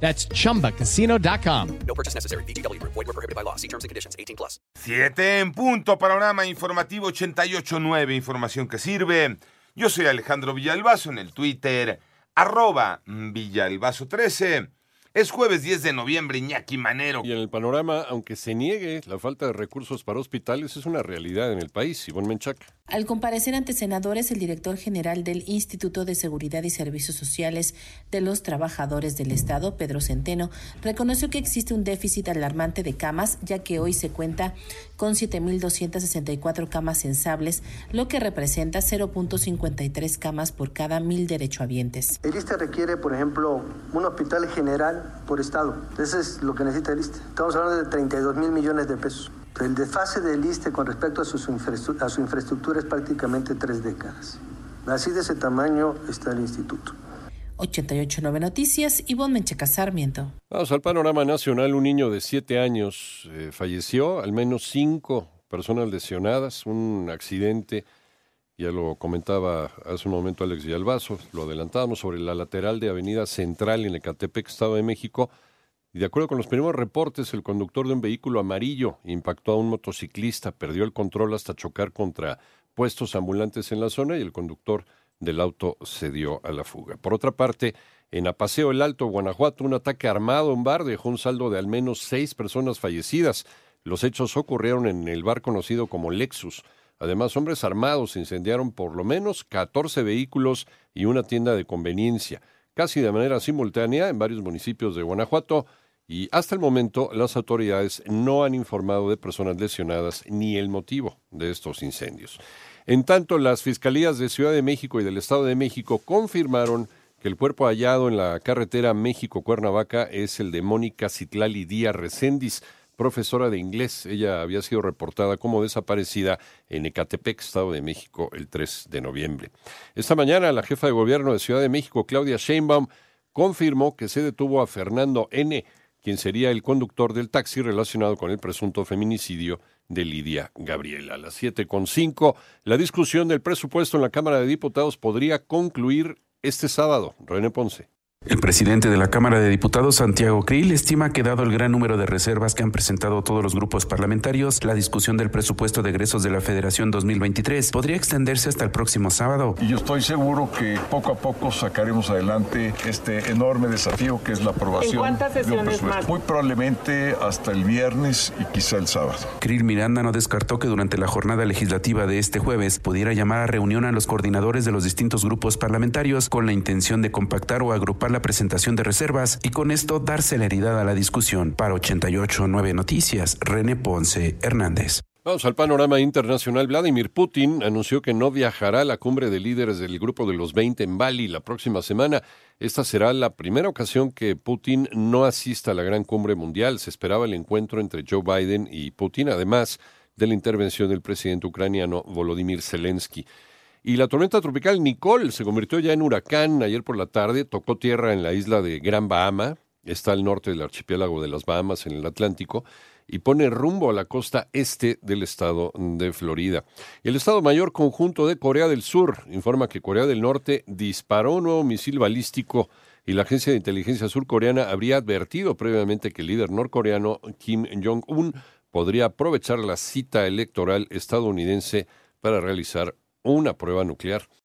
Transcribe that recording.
That's chumbacasino.com. No purchase necessary. BGW. Void were prohibited by law. See terms and conditions. 18 plus. Siete en punto, panorama informativo 88.9, información que sirve. Yo soy Alejandro Villalbazo en el Twitter, arroba Villalbazo13. Es jueves 10 de noviembre, Iñaki Manero. Y en el panorama, aunque se niegue, la falta de recursos para hospitales es una realidad en el país. Ivonne Menchac. Al comparecer ante senadores, el director general del Instituto de Seguridad y Servicios Sociales de los Trabajadores del Estado, Pedro Centeno, reconoció que existe un déficit alarmante de camas, ya que hoy se cuenta con 7.264 camas sensables, lo que representa 0.53 camas por cada mil derechohabientes. El ISTE requiere, por ejemplo, un hospital general por estado. Eso es lo que necesita el ISTE. Estamos hablando de 32 mil millones de pesos. El desfase del ISTE con respecto a su, infraestru- a su infraestructura es prácticamente tres décadas. Así de ese tamaño está el instituto. 889 Noticias, Ivonne Menchaca Sarmiento. Vamos al panorama nacional. Un niño de siete años eh, falleció, al menos cinco personas lesionadas, un accidente. Ya lo comentaba hace un momento Alex Villalbazo, lo adelantábamos sobre la lateral de Avenida Central en Ecatepec, Estado de México. Y de acuerdo con los primeros reportes, el conductor de un vehículo amarillo impactó a un motociclista, perdió el control hasta chocar contra puestos ambulantes en la zona y el conductor del auto se dio a la fuga. Por otra parte, en Apaseo el Alto, Guanajuato, un ataque armado a un bar dejó un saldo de al menos seis personas fallecidas. Los hechos ocurrieron en el bar conocido como Lexus. Además, hombres armados incendiaron por lo menos 14 vehículos y una tienda de conveniencia, casi de manera simultánea en varios municipios de Guanajuato. Y hasta el momento las autoridades no han informado de personas lesionadas ni el motivo de estos incendios. En tanto, las fiscalías de Ciudad de México y del Estado de México confirmaron que el cuerpo hallado en la carretera México-Cuernavaca es el de Mónica Citlali Díaz Recendis, profesora de inglés. Ella había sido reportada como desaparecida en Ecatepec, Estado de México, el 3 de noviembre. Esta mañana, la jefa de gobierno de Ciudad de México, Claudia Sheinbaum, confirmó que se detuvo a Fernando N., quien sería el conductor del taxi relacionado con el presunto feminicidio de Lidia Gabriela. A las siete con cinco, la discusión del presupuesto en la Cámara de Diputados podría concluir este sábado. René Ponce. El presidente de la Cámara de Diputados, Santiago Krill, estima que dado el gran número de reservas que han presentado todos los grupos parlamentarios, la discusión del presupuesto de egresos de la Federación 2023 podría extenderse hasta el próximo sábado. Y yo estoy seguro que poco a poco sacaremos adelante este enorme desafío que es la aprobación ¿En cuántas de un sesiones presupuesto. más? Muy probablemente hasta el viernes y quizá el sábado. Krill Miranda no descartó que durante la jornada legislativa de este jueves pudiera llamar a reunión a los coordinadores de los distintos grupos parlamentarios con la intención de compactar o agrupar la presentación de reservas y con esto dar celeridad a la discusión. Para 889 Noticias, René Ponce Hernández. Vamos al panorama internacional. Vladimir Putin anunció que no viajará a la cumbre de líderes del grupo de los 20 en Bali la próxima semana. Esta será la primera ocasión que Putin no asista a la gran cumbre mundial. Se esperaba el encuentro entre Joe Biden y Putin, además de la intervención del presidente ucraniano Volodymyr Zelensky. Y la tormenta tropical Nicole se convirtió ya en huracán ayer por la tarde, tocó tierra en la isla de Gran Bahama, está al norte del archipiélago de las Bahamas en el Atlántico, y pone rumbo a la costa este del estado de Florida. El Estado Mayor Conjunto de Corea del Sur informa que Corea del Norte disparó un nuevo misil balístico y la agencia de inteligencia surcoreana habría advertido previamente que el líder norcoreano Kim Jong-un podría aprovechar la cita electoral estadounidense para realizar una prueba nuclear.